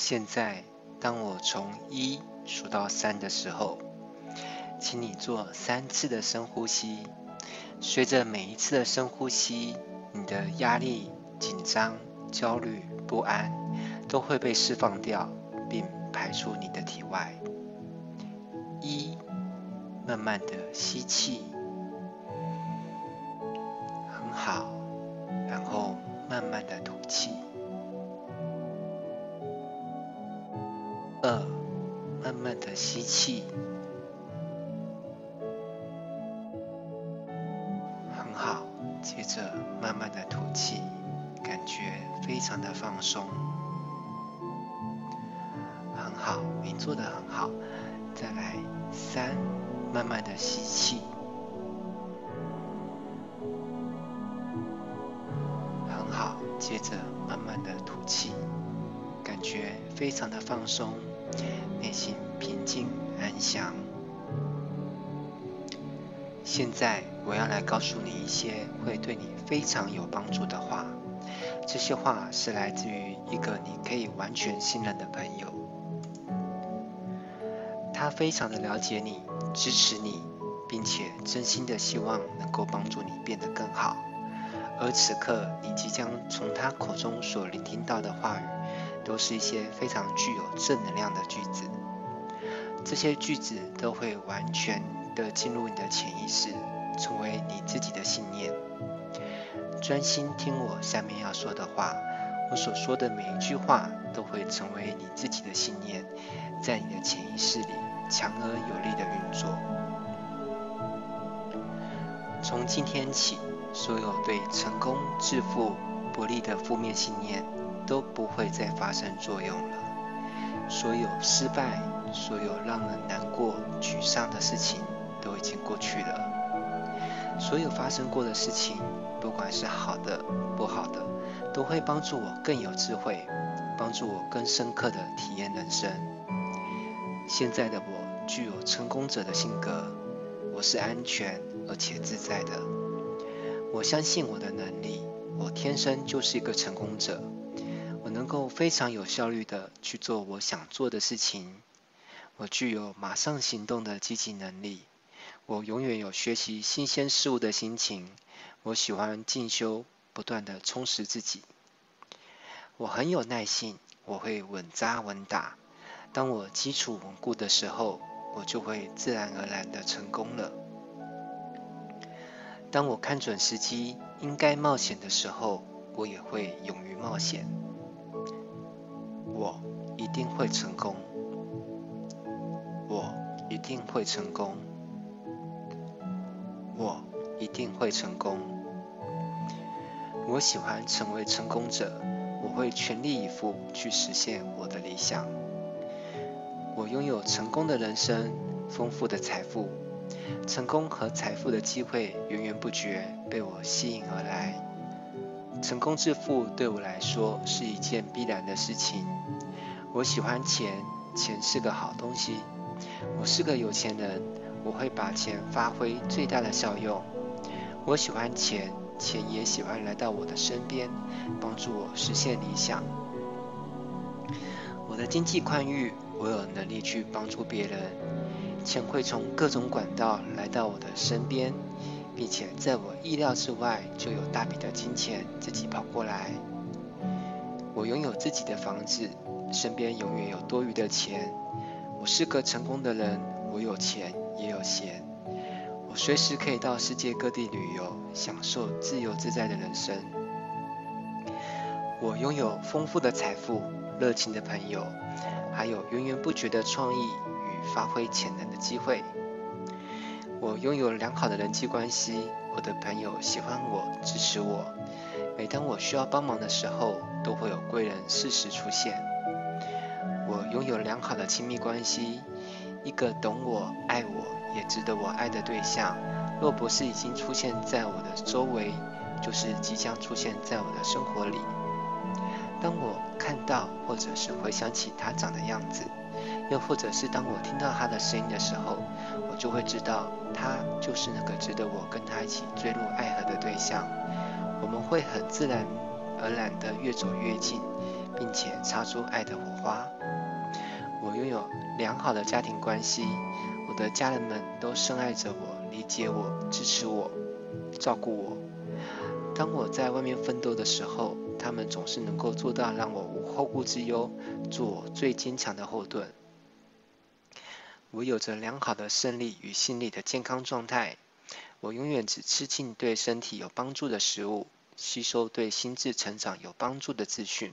现在，当我从一数到三的时候，请你做三次的深呼吸。随着每一次的深呼吸，你的压力、紧张、焦虑、不安都会被释放掉，并排出你的体外。一，慢慢的吸气，二，慢慢的吸气。很好接着慢慢的吐气，感觉非常的放松，很好，你做的很好。再来三，慢慢的吸气，很好。接着慢慢的吐气，非常的放松，内心平静安详。现在我要来告诉你一些会对你非常有帮助的话。这些话是来自于一个你可以完全信任的朋友，他非常的了解你，支持你，并且真心的希望能够帮助你变得更好。而此刻你即将从他口中所聆听到的话语，都是一些非常具有正能量的句子。这些句子都会完全的进入你的潜意识，成为你自己的信念。专心听我下面要说的话，我所说的每一句话都会成为你自己的信念，在你的潜意识里强而有力的运作。从今天起，所有对成功、致富不利的负面信念都不会再发生作用了。所有失败，所有让人难过、沮丧的事情。都已经过去了。所有发生过的事情，不管是好的、不好的，都会帮助我更有智慧，帮助我更深刻的体验人生。现在的我具有成功者的性格，我是安全而且自在的。我相信我的能力，我天生就是一个成功者。能够非常有效率的去做我想做的事情。我具有马上行动的积极能力。我永远有学习新鲜事物的心情。我喜欢进修，不断的充实自己。我很有耐性，我会稳扎稳打。当我基础稳固的时候，我就会自然而然的成功了。当我看准时机，应该冒险的时候，我也会勇于冒险。我一定会成功。我一定会成功。我一定会成功。我喜欢成为成功者，我会全力以赴去实现我的理想。我拥有成功的人生，丰富的财富，成功和财富的机会源源不绝被我吸引而来。成功致富对我来说是一件必然的事情。我喜欢钱，钱是个好东西。我是个有钱人。我会把钱发挥最大的效用。我喜欢钱，钱也喜欢来到我的身边，帮助我实现理想。我的经济宽裕，我有能力去帮助别人。钱会从各种管道来到我的身边，并且在我意料之外，就有大笔的金钱自己跑过来。我拥有自己的房子，身边永远有多余的钱。我是个成功的人，我有钱。也有闲，我随时可以到世界各地旅游，享受自由自在的人生。我拥有丰富的财富、热情的朋友，还有源源不绝的创意与发挥潜能的机会。我拥有良好的人际关系，我的朋友喜欢我、支持我。每当我需要帮忙的时候，都会有贵人适时出现。我拥有良好的亲密关系。一个懂我、爱我，也值得我爱的对象，若不是已经出现在我的周围，就是即将出现在我的生活里。当我看到或者是回想起他长的样子，又或者是当我听到他的声音的时候，我就会知道他就是那个值得我跟他一起坠入爱河的对象。我们会很自然而然地越走越近，并且擦出爱的火花。我拥有良好的家庭关系，我的家人们都深爱着我，理解我，支持我，照顾我。当我在外面奋斗的时候，他们总是能够做到让我无后顾之忧，做我最坚强的后盾。我有着良好的生理与心理的健康状态。我永远只吃进对身体有帮助的食物，吸收对心智成长有帮助的资讯。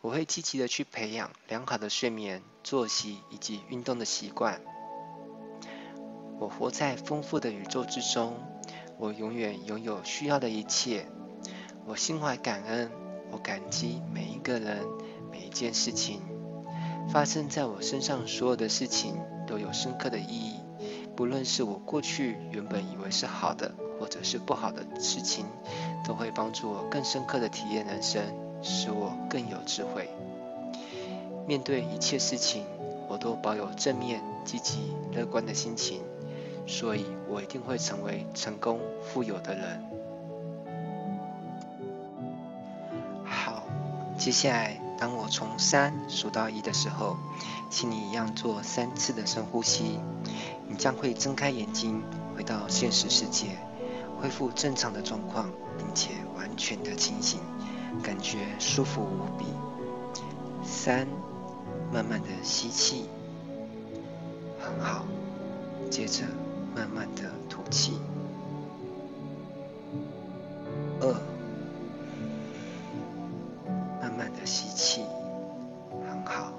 我会积极的去培养良好的睡眠、作息以及运动的习惯。我活在丰富的宇宙之中，我永远拥有需要的一切。我心怀感恩，我感激每一个人、每一件事情。发生在我身上所有的事情都有深刻的意义。不论是我过去原本以为是好的，或者是不好的事情，都会帮助我更深刻的体验人生，使我更有智慧。面对一切事情，我都保有正面、积极、乐观的心情，所以我一定会成为成功、富有的人。好，接下来当我从三数到一的时候，请你一样做三次的深呼吸。你将会睁开眼睛，回到现实世界，恢复正常的状况，并且完全的清醒，感觉舒服无比。三，慢慢的吸气，很好，接着慢慢的吐气。二，慢慢的吸气，很好，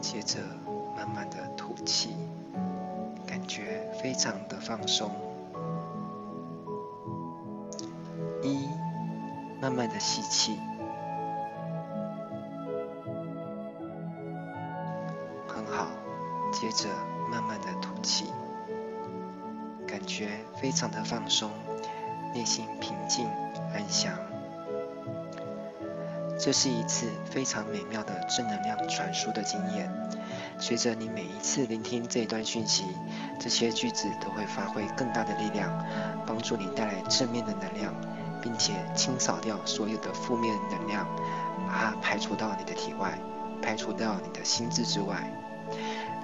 接着慢慢的吐气。感觉非常的放松。一，慢慢的吸气，接着慢慢的吐气，感觉非常的放松，内心平静安详。这是一次非常美妙的正能量传输的经验。随着你每一次聆听这一段讯息，这些句子都会发挥更大的力量，帮助你带来正面的能量，并且清扫掉所有的负面能量，把它排除到你的体外，排除到你的心智之外。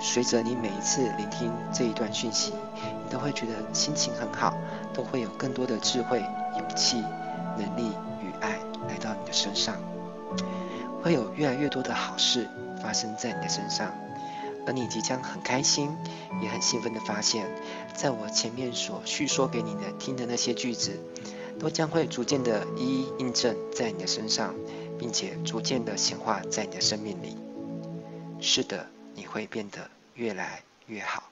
随着你每一次聆听这一段讯息，你都会觉得心情很好，都会有更多的智慧、勇气、能力与爱来到你的身上，会有越来越多的好事发生在你的身上。而你即将很开心，也很兴奋地发现，在我前面所叙说给你的听的那些句子，都将会逐渐地一一印证在你的身上，并且逐渐地显化在你的生命里。是的，你会变得越来越好。